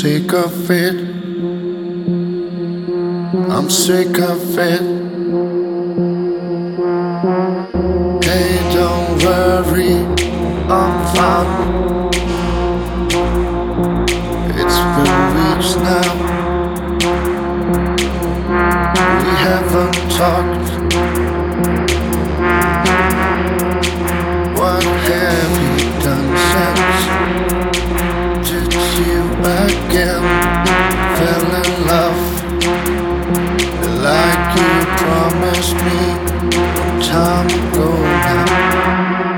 Sick of it. Promised me time ago now?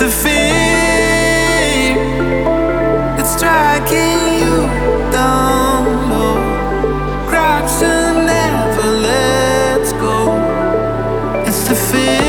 the fear that's you down. Grabs and never lets go. It's the fear.